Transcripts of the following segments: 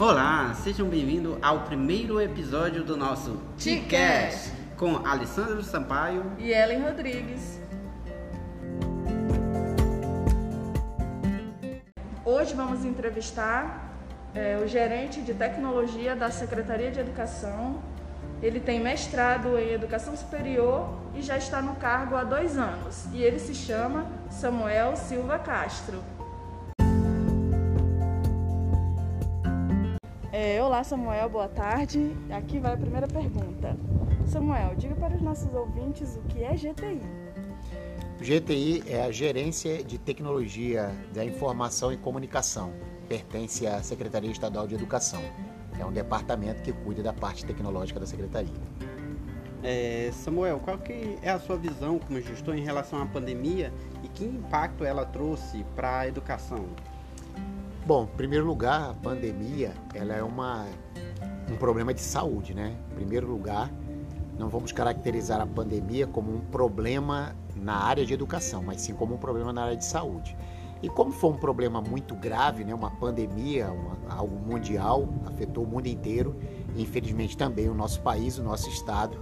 Olá, sejam bem-vindos ao primeiro episódio do nosso Ticast com Alessandro Sampaio e Ellen Rodrigues. Hoje vamos entrevistar é, o gerente de tecnologia da Secretaria de Educação. Ele tem mestrado em Educação Superior e já está no cargo há dois anos. E ele se chama Samuel Silva Castro. É, olá, Samuel, boa tarde. Aqui vai a primeira pergunta. Samuel, diga para os nossos ouvintes o que é GTI. GTI é a Gerência de Tecnologia da Informação e Comunicação. Pertence à Secretaria Estadual de Educação. É um departamento que cuida da parte tecnológica da Secretaria. É, Samuel, qual que é a sua visão como gestor em relação à pandemia e que impacto ela trouxe para a educação? Bom, em primeiro lugar, a pandemia ela é uma, um problema de saúde, né? Em primeiro lugar, não vamos caracterizar a pandemia como um problema na área de educação, mas sim como um problema na área de saúde. E como foi um problema muito grave, né, uma pandemia, uma, algo mundial, afetou o mundo inteiro, infelizmente também o nosso país, o nosso estado,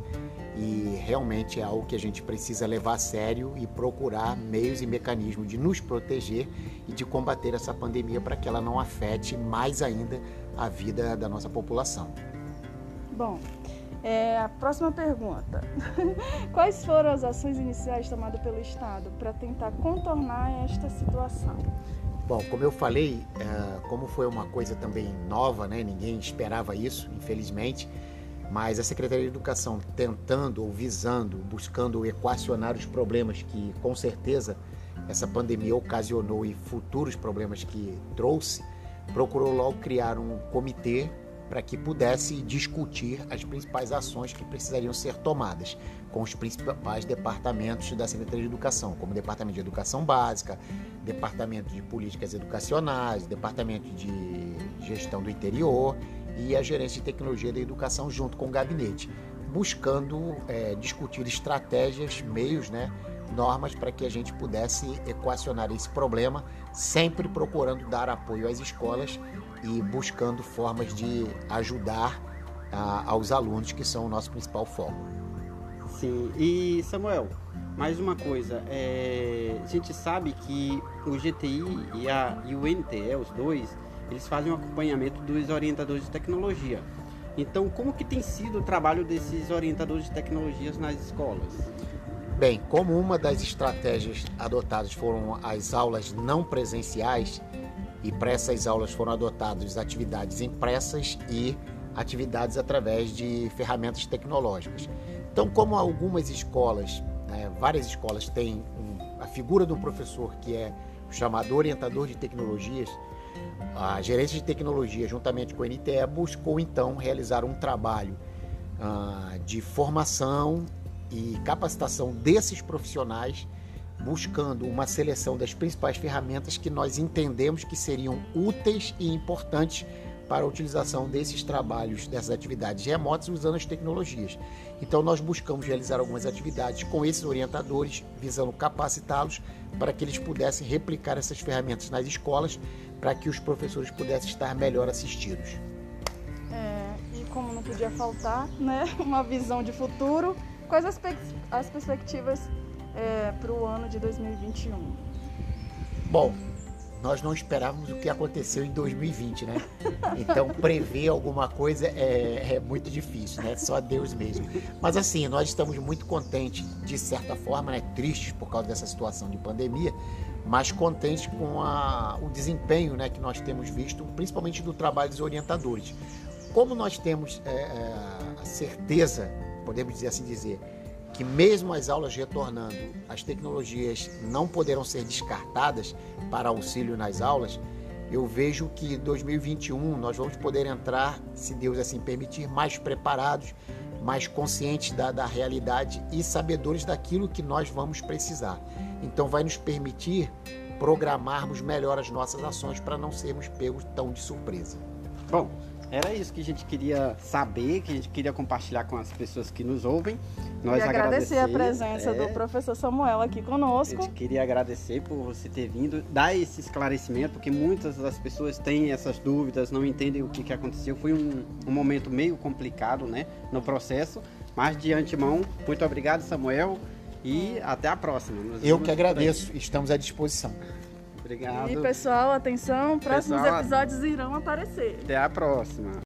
e realmente é algo que a gente precisa levar a sério e procurar meios e mecanismos de nos proteger e de combater essa pandemia para que ela não afete mais ainda a vida da nossa população. Bom, é, a próxima pergunta. Quais foram as ações iniciais tomadas pelo Estado para tentar contornar esta situação? Bom, como eu falei, é, como foi uma coisa também nova, né? ninguém esperava isso, infelizmente, mas a Secretaria de Educação tentando ou visando, buscando equacionar os problemas que com certeza essa pandemia ocasionou e futuros problemas que trouxe, procurou logo criar um comitê para que pudesse discutir as principais ações que precisariam ser tomadas com os principais departamentos da Secretaria de Educação, como o Departamento de Educação Básica, Departamento de Políticas Educacionais, Departamento de Gestão do Interior e a Gerência de Tecnologia da Educação junto com o gabinete, buscando é, discutir estratégias, meios, né, normas para que a gente pudesse equacionar esse problema, sempre procurando dar apoio às escolas e buscando formas de ajudar a, aos alunos, que são o nosso principal foco. Sim, e Samuel, mais uma coisa, é, a gente sabe que o GTI e, a, e o NTE, os dois, eles fazem um acompanhamento dos orientadores de tecnologia. Então, como que tem sido o trabalho desses orientadores de tecnologias nas escolas? Bem, como uma das estratégias adotadas foram as aulas não presenciais, e para essas aulas foram adotadas atividades impressas e atividades através de ferramentas tecnológicas. Então, como algumas escolas, né, várias escolas têm a figura do professor que é chamado orientador de tecnologias, a gerência de tecnologia, juntamente com a NTE, buscou então realizar um trabalho uh, de formação e capacitação desses profissionais, buscando uma seleção das principais ferramentas que nós entendemos que seriam úteis e importantes para a utilização desses trabalhos, dessas atividades remotas usando as tecnologias. Então, nós buscamos realizar algumas atividades com esses orientadores, visando capacitá-los para que eles pudessem replicar essas ferramentas nas escolas, para que os professores pudessem estar melhor assistidos. É, e como não podia faltar, né, uma visão de futuro, quais as, as perspectivas é, para o ano de 2021? Bom, nós não esperávamos o que aconteceu em 2020, né? Então prever alguma coisa é, é, muito difícil, né? Só Deus mesmo. Mas assim, nós estamos muito contentes, de certa forma, né? Tristes por causa dessa situação de pandemia, mas contentes com a, o desempenho, né? Que nós temos visto, principalmente do trabalho dos orientadores. Como nós temos é, é a certeza, podemos dizer assim dizer, que mesmo as aulas retornando, as tecnologias não poderão ser descartadas para auxílio nas aulas, eu vejo que 2021 nós vamos poder entrar, se Deus assim permitir, mais preparados, mais conscientes da, da realidade e sabedores daquilo que nós vamos precisar. Então vai nos permitir programarmos melhor as nossas ações para não sermos pegos tão de surpresa. Bom, era isso que a gente queria saber, que a gente queria compartilhar com as pessoas que nos ouvem. Nós e agradecer, a presença é, do professor Samuel aqui conosco. A gente queria agradecer por você ter vindo, dar esse esclarecimento, porque muitas das pessoas têm essas dúvidas, não entendem o que, que aconteceu. Foi um, um momento meio complicado né, no processo, mas de antemão, muito obrigado, Samuel, e até a próxima. Nos Eu que agradeço, estamos à disposição. Obrigado. E pessoal, atenção, próximos pessoal, episódios irão aparecer. Até a próxima.